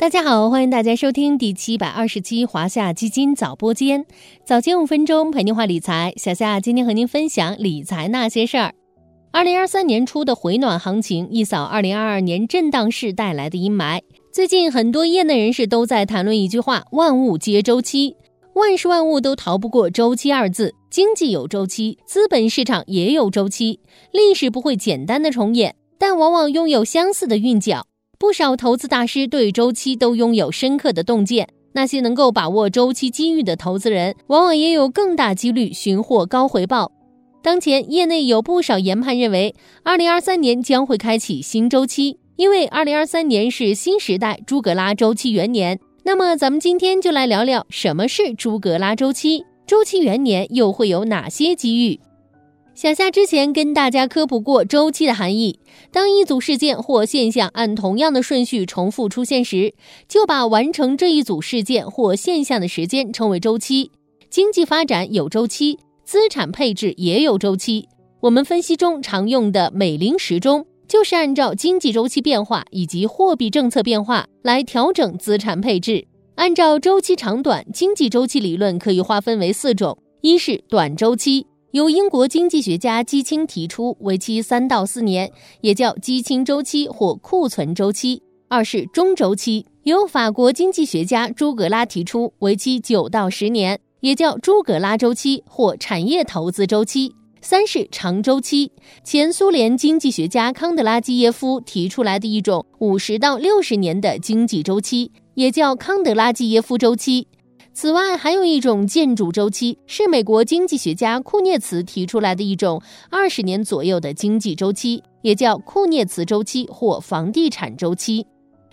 大家好，欢迎大家收听第七百二十期华夏基金早播间，早间五分钟陪您话理财。小夏今天和您分享理财那些事儿。二零二三年初的回暖行情一扫二零二二年震荡市带来的阴霾。最近很多业内人士都在谈论一句话：万物皆周期，万事万物都逃不过周期二字。经济有周期，资本市场也有周期，历史不会简单的重演，但往往拥有相似的韵脚。不少投资大师对周期都拥有深刻的洞见，那些能够把握周期机遇的投资人，往往也有更大几率寻获高回报。当前业内有不少研判认为，二零二三年将会开启新周期，因为二零二三年是新时代朱格拉周期元年。那么，咱们今天就来聊聊什么是朱格拉周期，周期元年又会有哪些机遇。小夏之前跟大家科普过周期的含义。当一组事件或现象按同样的顺序重复出现时，就把完成这一组事件或现象的时间称为周期。经济发展有周期，资产配置也有周期。我们分析中常用的美林时钟，就是按照经济周期变化以及货币政策变化来调整资产配置。按照周期长短，经济周期理论可以划分为四种：一是短周期。由英国经济学家基钦提出，为期三到四年，也叫基钦周期或库存周期；二是中周期，由法国经济学家朱格拉提出，为期九到十年，也叫朱格拉周期或产业投资周期；三是长周期，前苏联经济学家康德拉基耶夫提出来的一种五十到六十年的经济周期，也叫康德拉基耶夫周期。此外，还有一种建筑周期，是美国经济学家库涅茨提出来的一种二十年左右的经济周期，也叫库涅茨周期或房地产周期。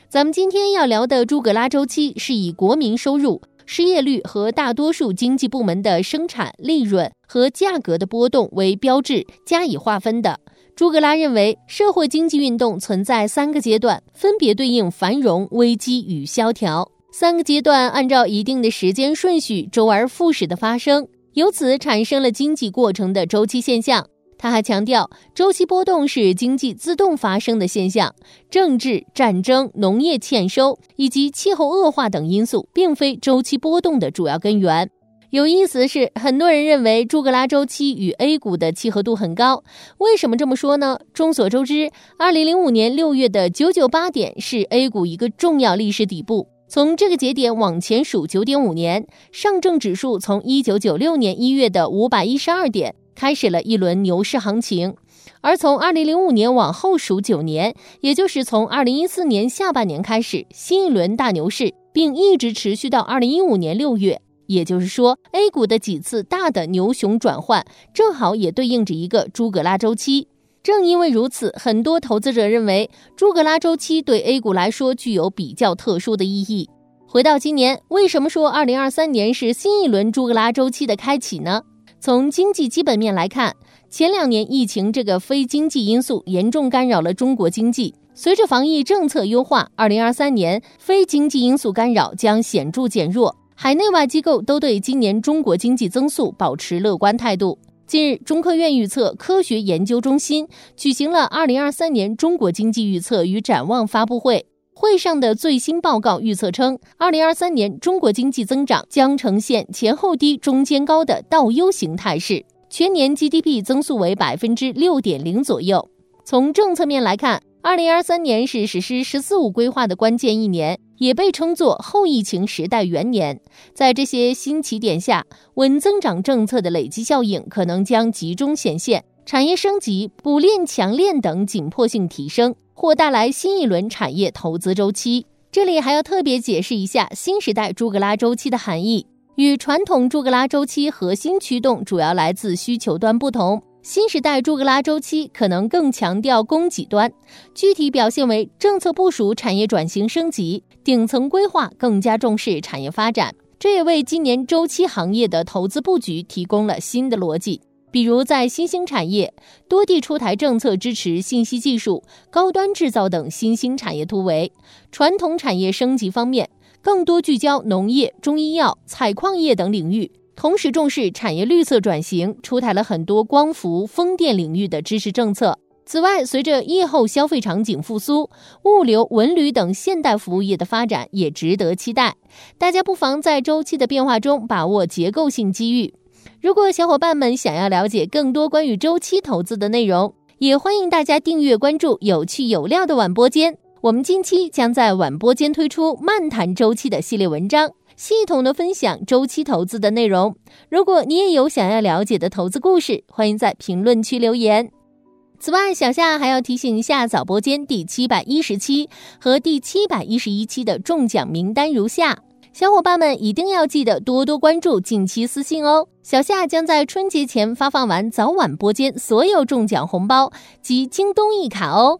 咱们今天要聊的朱格拉周期，是以国民收入、失业率和大多数经济部门的生产利润和价格的波动为标志加以划分的。朱格拉认为，社会经济运动存在三个阶段，分别对应繁荣、危机与萧条。三个阶段按照一定的时间顺序周而复始的发生，由此产生了经济过程的周期现象。他还强调，周期波动是经济自动发生的现象，政治战争、农业欠收以及气候恶化等因素并非周期波动的主要根源。有意思的是，很多人认为朱格拉周期与 A 股的契合度很高。为什么这么说呢？众所周知，二零零五年六月的九九八点是 A 股一个重要历史底部。从这个节点往前数九点五年，上证指数从一九九六年一月的五百一十二点开始了一轮牛市行情，而从二零零五年往后数九年，也就是从二零一四年下半年开始，新一轮大牛市，并一直持续到二零一五年六月。也就是说，A 股的几次大的牛熊转换，正好也对应着一个朱格拉周期。正因为如此，很多投资者认为朱格拉周期对 A 股来说具有比较特殊的意义。回到今年，为什么说2023年是新一轮朱格拉周期的开启呢？从经济基本面来看，前两年疫情这个非经济因素严重干扰了中国经济，随着防疫政策优化，2023年非经济因素干扰将显著减弱。海内外机构都对今年中国经济增速保持乐观态度。近日，中科院预测科学研究中心举行了二零二三年中国经济预测与展望发布会。会上的最新报告预测称，二零二三年中国经济增长将呈现前后低、中间高的倒 U 型态势，全年 GDP 增速为百分之六点零左右。从政策面来看，二零二三年是实施“十四五”规划的关键一年。也被称作后疫情时代元年，在这些新起点下，稳增长政策的累积效应可能将集中显现，产业升级、补链强链等紧迫性提升，或带来新一轮产业投资周期。这里还要特别解释一下新时代朱格拉周期的含义，与传统朱格拉周期核心驱动主要来自需求端不同。新时代朱格拉周期可能更强调供给端，具体表现为政策部署产业转型升级，顶层规划更加重视产业发展。这也为今年周期行业的投资布局提供了新的逻辑。比如在新兴产业，多地出台政策支持信息技术、高端制造等新兴产业突围；传统产业升级方面，更多聚焦农业、中医药、采矿业等领域。同时重视产业绿色转型，出台了很多光伏、风电领域的支持政策。此外，随着疫后消费场景复苏，物流、文旅等现代服务业的发展也值得期待。大家不妨在周期的变化中把握结构性机遇。如果小伙伴们想要了解更多关于周期投资的内容，也欢迎大家订阅关注有趣有料的晚播间。我们近期将在晚播间推出漫谈周期的系列文章，系统的分享周期投资的内容。如果你也有想要了解的投资故事，欢迎在评论区留言。此外，小夏还要提醒一下早播间第七百一十期和第七百一十一期的中奖名单如下，小伙伴们一定要记得多多关注，近期私信哦。小夏将在春节前发放完早晚播间所有中奖红包及京东一卡哦。